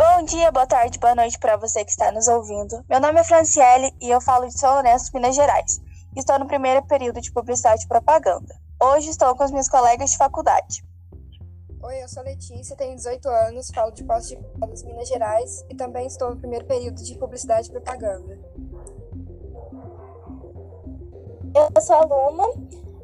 Bom dia, boa tarde, boa noite para você que está nos ouvindo. Meu nome é Franciele e eu falo de São Lourenço, Minas Gerais. Estou no primeiro período de Publicidade e Propaganda. Hoje estou com os meus colegas de faculdade. Oi, eu sou Letícia, tenho 18 anos, falo de Poços de Caldas, Minas Gerais e também estou no primeiro período de Publicidade e Propaganda. Eu sou a Luma,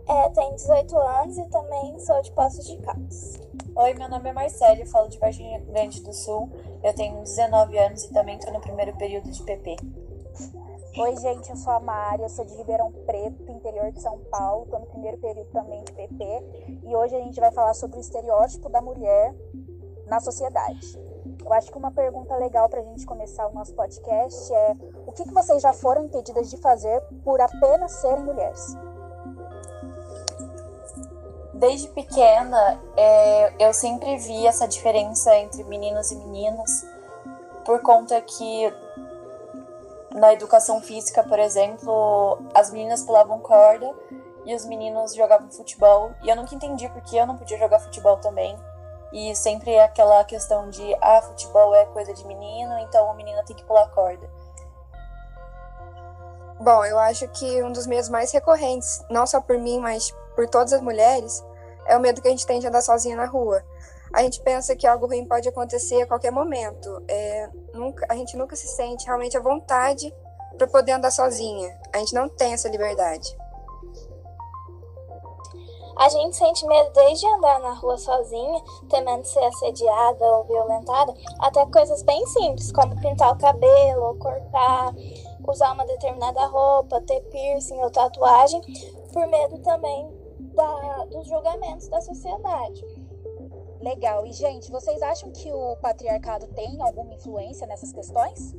é, tenho 18 anos e também sou de Poços de Caldas. Oi, meu nome é Marcelo, falo de Varginha Grande do Sul. Eu tenho 19 anos e também estou no primeiro período de PP. Oi, gente, eu sou a Mari, eu sou de Ribeirão Preto, interior de São Paulo, estou no primeiro período também de PP. E hoje a gente vai falar sobre o estereótipo da mulher na sociedade. Eu acho que uma pergunta legal para a gente começar o nosso podcast é: o que, que vocês já foram impedidas de fazer por apenas serem mulheres? Desde pequena, é, eu sempre vi essa diferença entre meninos e meninas, por conta que na educação física, por exemplo, as meninas pulavam corda e os meninos jogavam futebol. E eu nunca entendi porque eu não podia jogar futebol também. E sempre aquela questão de, ah, futebol é coisa de menino, então a menina tem que pular corda. Bom, eu acho que um dos medos mais recorrentes, não só por mim, mas por todas as mulheres, é o medo que a gente tem de andar sozinha na rua. A gente pensa que algo ruim pode acontecer a qualquer momento. É, nunca, a gente nunca se sente realmente à vontade para poder andar sozinha. A gente não tem essa liberdade. A gente sente medo desde andar na rua sozinha, temendo ser assediada ou violentada, até coisas bem simples, como pintar o cabelo cortar, usar uma determinada roupa, ter piercing ou tatuagem, por medo também da, dos julgamentos da sociedade. Legal. E, gente, vocês acham que o patriarcado tem alguma influência nessas questões?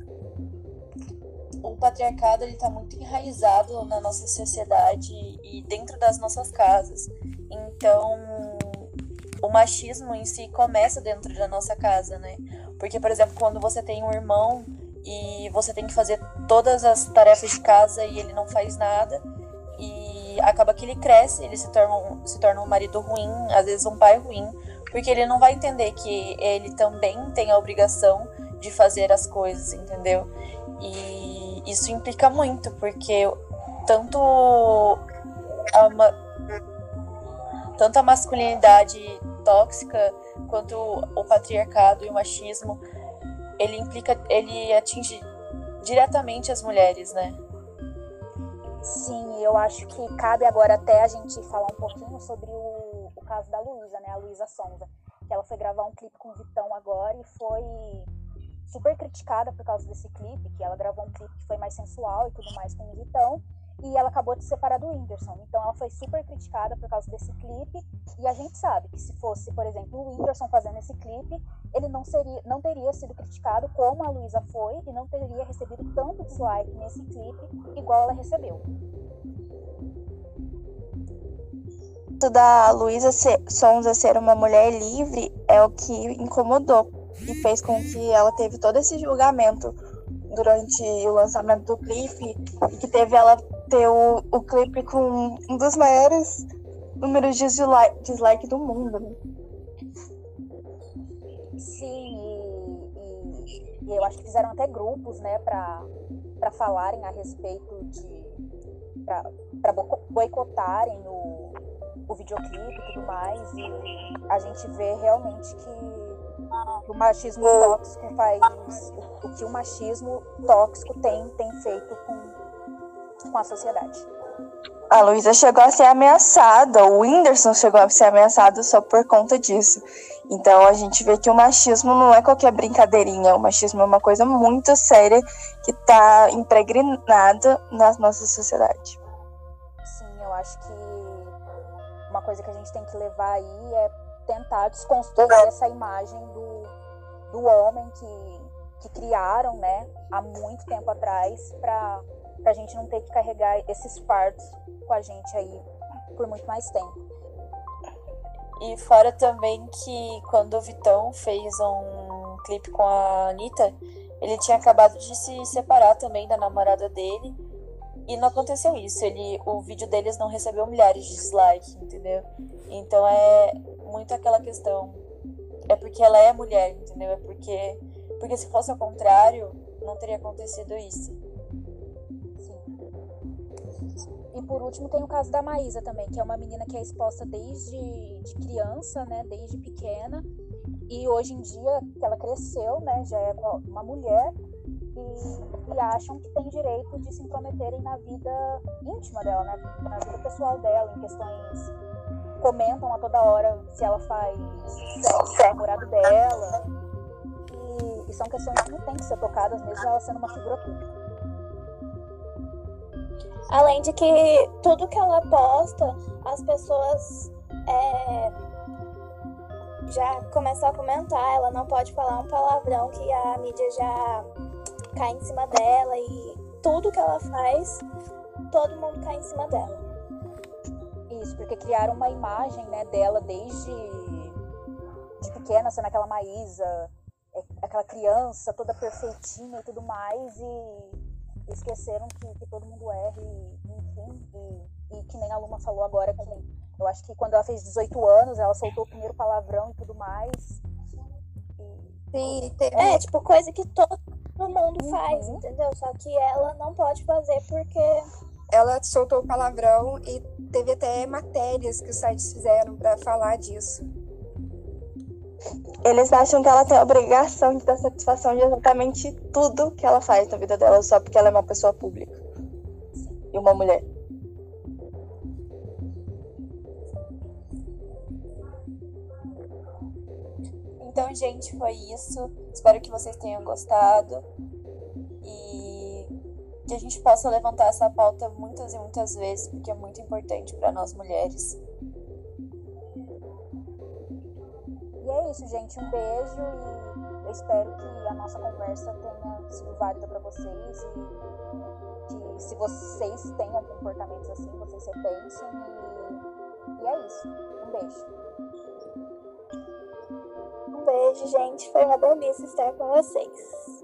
O patriarcado ele está muito enraizado na nossa sociedade e dentro das nossas casas. Então, o machismo em si começa dentro da nossa casa, né? Porque, por exemplo, quando você tem um irmão e você tem que fazer todas as tarefas de casa e ele não faz nada, acaba que ele cresce, ele se torna, um, se torna um marido ruim, às vezes um pai ruim, porque ele não vai entender que ele também tem a obrigação de fazer as coisas, entendeu? E isso implica muito, porque tanto a, tanto a masculinidade tóxica quanto o patriarcado e o machismo, ele implica, ele atinge diretamente as mulheres, né? Sim, eu acho que cabe agora até a gente falar um pouquinho sobre o, o caso da Luísa, né? A Luísa Sonza. Que ela foi gravar um clipe com o Vitão agora e foi super criticada por causa desse clipe, que ela gravou um clipe que foi mais sensual e tudo mais com o Vitão e ela acabou de se separar do Whindersson. Então ela foi super criticada por causa desse clipe. E a gente sabe que se fosse, por exemplo, o Whindersson fazendo esse clipe, ele não, seria, não teria sido criticado como a Luísa foi e não teria recebido tanto dislike nesse clipe igual ela recebeu. da Luísa Sonza ser uma mulher livre é o que incomodou e fez com que ela teve todo esse julgamento durante o lançamento do clipe e que teve ela ter o, o clipe com um dos maiores números de dislike, dislike do mundo. Né? Sim, e, e, eu acho que fizeram até grupos, né, para falarem a respeito de. para boicotarem o, o videoclipe e tudo mais. E a gente vê realmente que o machismo tóxico faz. O que o machismo tóxico tem, tem feito com a sociedade. A Luísa chegou a ser ameaçada, o Whindersson chegou a ser ameaçado só por conta disso. Então a gente vê que o machismo não é qualquer brincadeirinha, o machismo é uma coisa muito séria que está impregnada na nossa sociedade. Sim, eu acho que uma coisa que a gente tem que levar aí é tentar desconstruir essa imagem do, do homem que, que criaram, né, há muito tempo atrás para para a gente não ter que carregar esses fardos com a gente aí por muito mais tempo. E fora também que quando o Vitão fez um clipe com a Anitta, ele tinha acabado de se separar também da namorada dele. E não aconteceu isso. Ele, o vídeo deles não recebeu milhares de dislikes, entendeu? Então é muito aquela questão. É porque ela é mulher, entendeu? É porque Porque se fosse ao contrário, não teria acontecido isso. E por último tem o caso da Maísa também, que é uma menina que é exposta desde de criança, né, desde pequena, e hoje em dia que ela cresceu, né, já é uma mulher e, e, acham que tem direito de se intrometerem na vida íntima dela, né, na vida pessoal dela, em questões comentam a toda hora se ela faz sexo namorado dela. E, e são questões que não têm que ser tocadas, mesmo ela sendo uma figura pública. Além de que tudo que ela posta, as pessoas é, já começam a comentar. Ela não pode falar um palavrão que a mídia já cai em cima dela e tudo que ela faz, todo mundo cai em cima dela. Isso, porque criaram uma imagem né, dela desde de pequena, sendo aquela Maísa, é, aquela criança toda perfeitinha e tudo mais, e esqueceram que, que todo mundo erre, enfim, e, e, que nem a Luma falou agora que eu acho que quando ela fez 18 anos, ela soltou o primeiro palavrão e tudo mais. E... Sim, é, tipo, coisa que todo mundo uhum. faz, entendeu? Só que ela não pode fazer porque. Ela soltou o palavrão e teve até matérias que os sites fizeram para falar disso. Eles acham que ela tem a obrigação de dar satisfação de exatamente tudo que ela faz na vida dela, só porque ela é uma pessoa pública e uma mulher. Então, gente, foi isso. Espero que vocês tenham gostado e que a gente possa levantar essa pauta muitas e muitas vezes, porque é muito importante para nós mulheres. E é isso, gente. Um beijo e eu espero que a nossa conversa tenha sido válida para vocês e que se vocês tenham comportamentos assim, vocês repensem e, e é isso. Um beijo. Um beijo, gente. Foi uma delícia estar com vocês.